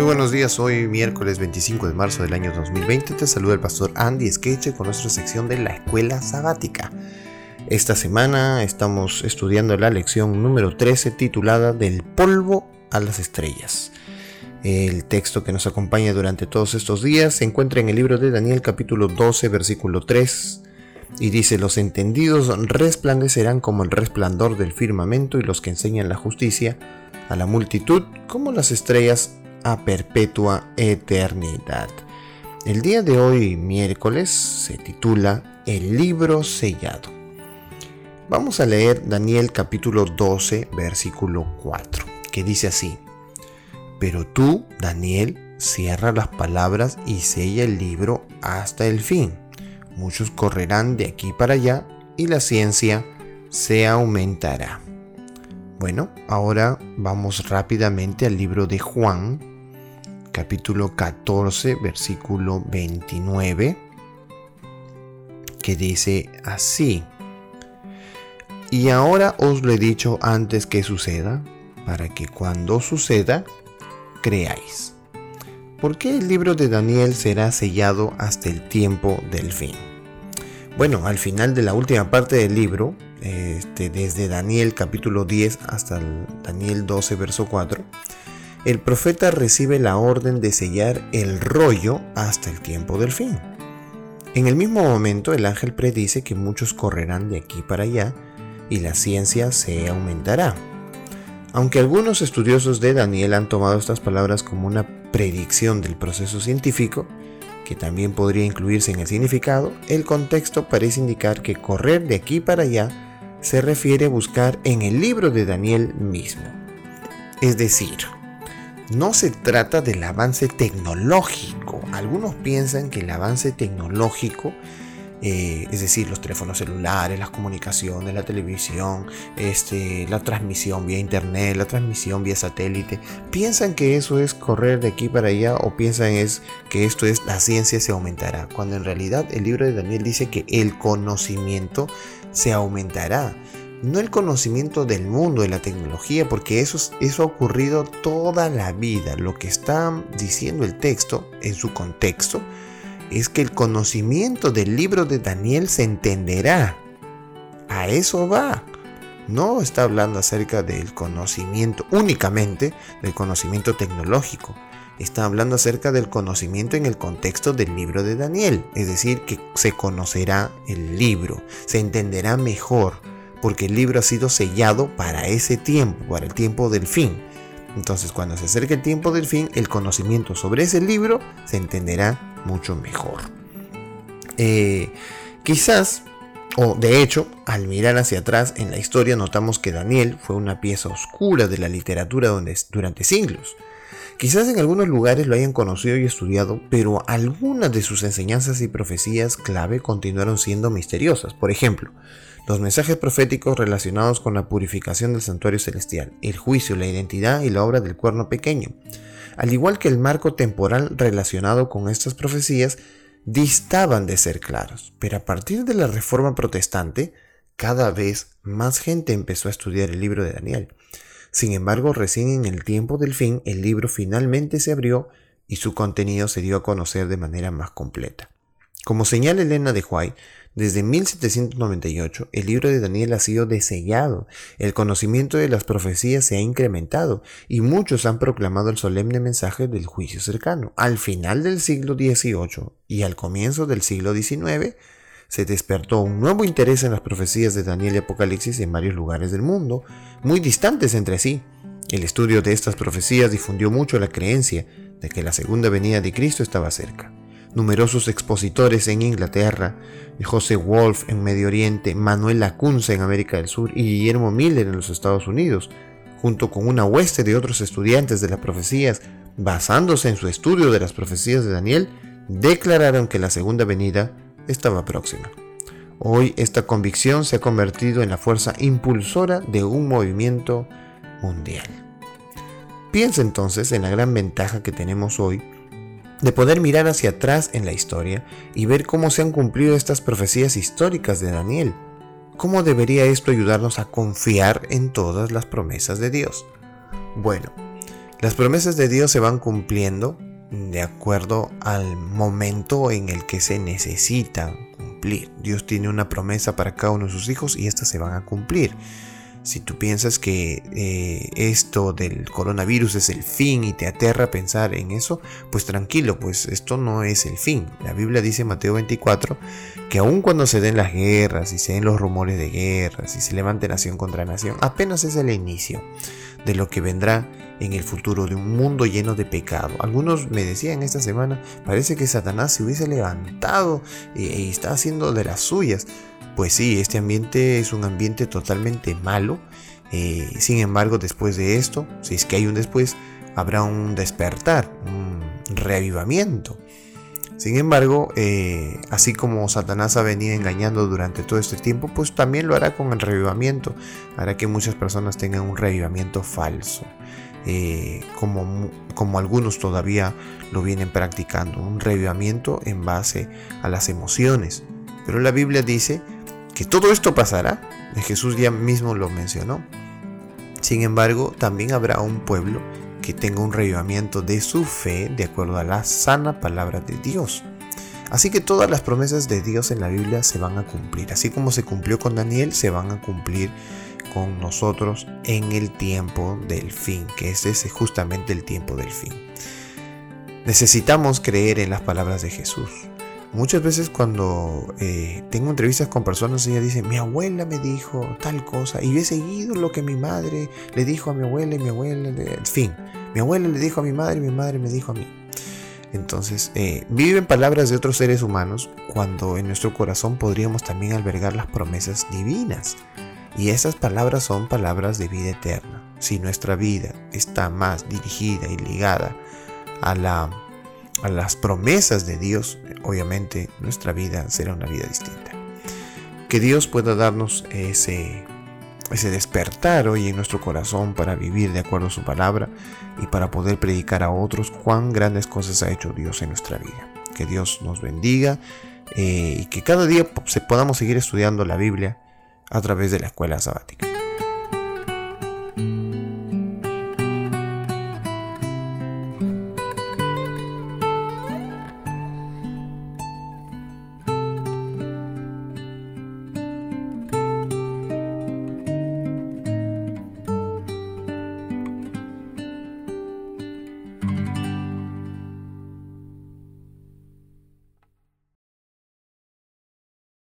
Muy buenos días, hoy miércoles 25 de marzo del año 2020 te saluda el pastor Andy Skeche con nuestra sección de la escuela sabática. Esta semana estamos estudiando la lección número 13 titulada Del polvo a las estrellas. El texto que nos acompaña durante todos estos días se encuentra en el libro de Daniel capítulo 12 versículo 3 y dice los entendidos resplandecerán como el resplandor del firmamento y los que enseñan la justicia a la multitud como las estrellas a perpetua eternidad. El día de hoy, miércoles, se titula El libro sellado. Vamos a leer Daniel capítulo 12, versículo 4, que dice así, Pero tú, Daniel, cierra las palabras y sella el libro hasta el fin. Muchos correrán de aquí para allá y la ciencia se aumentará. Bueno, ahora vamos rápidamente al libro de Juan, capítulo 14, versículo 29, que dice así. Y ahora os lo he dicho antes que suceda, para que cuando suceda, creáis. ¿Por qué el libro de Daniel será sellado hasta el tiempo del fin? Bueno, al final de la última parte del libro, este, desde Daniel capítulo 10 hasta Daniel 12, verso 4, el profeta recibe la orden de sellar el rollo hasta el tiempo del fin. En el mismo momento el ángel predice que muchos correrán de aquí para allá y la ciencia se aumentará. Aunque algunos estudiosos de Daniel han tomado estas palabras como una predicción del proceso científico, que también podría incluirse en el significado, el contexto parece indicar que correr de aquí para allá se refiere a buscar en el libro de Daniel mismo. Es decir, no se trata del avance tecnológico. Algunos piensan que el avance tecnológico, eh, es decir, los teléfonos celulares, las comunicaciones, la televisión, este, la transmisión vía internet, la transmisión vía satélite, piensan que eso es correr de aquí para allá o piensan es que esto es la ciencia se aumentará, cuando en realidad el libro de Daniel dice que el conocimiento se aumentará no el conocimiento del mundo, de la tecnología, porque eso, eso ha ocurrido toda la vida. Lo que está diciendo el texto en su contexto es que el conocimiento del libro de Daniel se entenderá. A eso va. No está hablando acerca del conocimiento únicamente, del conocimiento tecnológico. Está hablando acerca del conocimiento en el contexto del libro de Daniel. Es decir, que se conocerá el libro, se entenderá mejor porque el libro ha sido sellado para ese tiempo, para el tiempo del fin. Entonces cuando se acerque el tiempo del fin, el conocimiento sobre ese libro se entenderá mucho mejor. Eh, quizás, o de hecho, al mirar hacia atrás en la historia notamos que Daniel fue una pieza oscura de la literatura durante siglos. Quizás en algunos lugares lo hayan conocido y estudiado, pero algunas de sus enseñanzas y profecías clave continuaron siendo misteriosas. Por ejemplo, los mensajes proféticos relacionados con la purificación del santuario celestial, el juicio, la identidad y la obra del cuerno pequeño, al igual que el marco temporal relacionado con estas profecías, distaban de ser claros. Pero a partir de la Reforma Protestante, cada vez más gente empezó a estudiar el libro de Daniel. Sin embargo, recién en el tiempo del fin, el libro finalmente se abrió y su contenido se dio a conocer de manera más completa. Como señala Elena de White, desde 1798 el libro de Daniel ha sido desellado, el conocimiento de las profecías se ha incrementado y muchos han proclamado el solemne mensaje del juicio cercano. Al final del siglo XVIII y al comienzo del siglo XIX, se despertó un nuevo interés en las profecías de Daniel y Apocalipsis en varios lugares del mundo, muy distantes entre sí. El estudio de estas profecías difundió mucho la creencia de que la segunda venida de Cristo estaba cerca. Numerosos expositores en Inglaterra, José Wolf en Medio Oriente, Manuel Lacunza en América del Sur y Guillermo Miller en los Estados Unidos, junto con una hueste de otros estudiantes de las profecías, basándose en su estudio de las profecías de Daniel, declararon que la segunda venida estaba próxima. Hoy esta convicción se ha convertido en la fuerza impulsora de un movimiento mundial. Piensa entonces en la gran ventaja que tenemos hoy de poder mirar hacia atrás en la historia y ver cómo se han cumplido estas profecías históricas de Daniel. ¿Cómo debería esto ayudarnos a confiar en todas las promesas de Dios? Bueno, Las promesas de Dios se van cumpliendo de acuerdo al momento en el que se necesitan cumplir. Dios tiene una promesa para cada uno de sus hijos y estas se van a cumplir. Si tú piensas que eh, esto del coronavirus es el fin y te aterra pensar en eso, pues tranquilo, pues esto no es el fin. La Biblia dice en Mateo 24 que aun cuando se den las guerras y se den los rumores de guerras y se levante nación contra nación, apenas es el inicio de lo que vendrá en el futuro, de un mundo lleno de pecado. Algunos me decían esta semana, parece que Satanás se hubiese levantado y, está haciendo de las suyas. Pues sí, este ambiente es un ambiente totalmente malo. Eh, sin embargo, después de esto, si es que hay un después, habrá un despertar, un reavivamiento. Sin embargo, eh, así como Satanás ha venido engañando durante todo este tiempo, pues también lo hará con el revivamiento. Hará que muchas personas tengan un revivamiento falso. Eh, como, como algunos todavía lo vienen practicando, un revivamiento en base a las emociones. Pero la Biblia dice que todo esto pasará, Jesús ya mismo lo mencionó. Sin embargo, también habrá un pueblo que tenga un revivamiento de su fe de acuerdo a la sana palabra de Dios. Así que todas las promesas de Dios en la Biblia se van a cumplir. Así como se cumplió con Daniel, se van a cumplir con nosotros en el tiempo del fin, que es ese justamente el tiempo del fin. Necesitamos creer en las palabras de Jesús. Muchas veces cuando eh, tengo entrevistas con personas, ella dice, mi abuela me dijo tal cosa, y he seguido lo que mi madre le dijo a mi abuela y mi abuela, en fin, mi abuela le dijo a mi madre y mi madre me dijo a mí. Entonces, eh, viven palabras de otros seres humanos cuando en nuestro corazón podríamos también albergar las promesas divinas. Y esas palabras son palabras de vida eterna. Si nuestra vida está más dirigida y ligada a la a las promesas de Dios, obviamente nuestra vida será una vida distinta. Que Dios pueda darnos ese, ese despertar hoy en nuestro corazón para vivir de acuerdo a su palabra y para poder predicar a otros cuán grandes cosas ha hecho Dios en nuestra vida. Que Dios nos bendiga eh, y que cada día se podamos seguir estudiando la Biblia a través de la escuela sabática.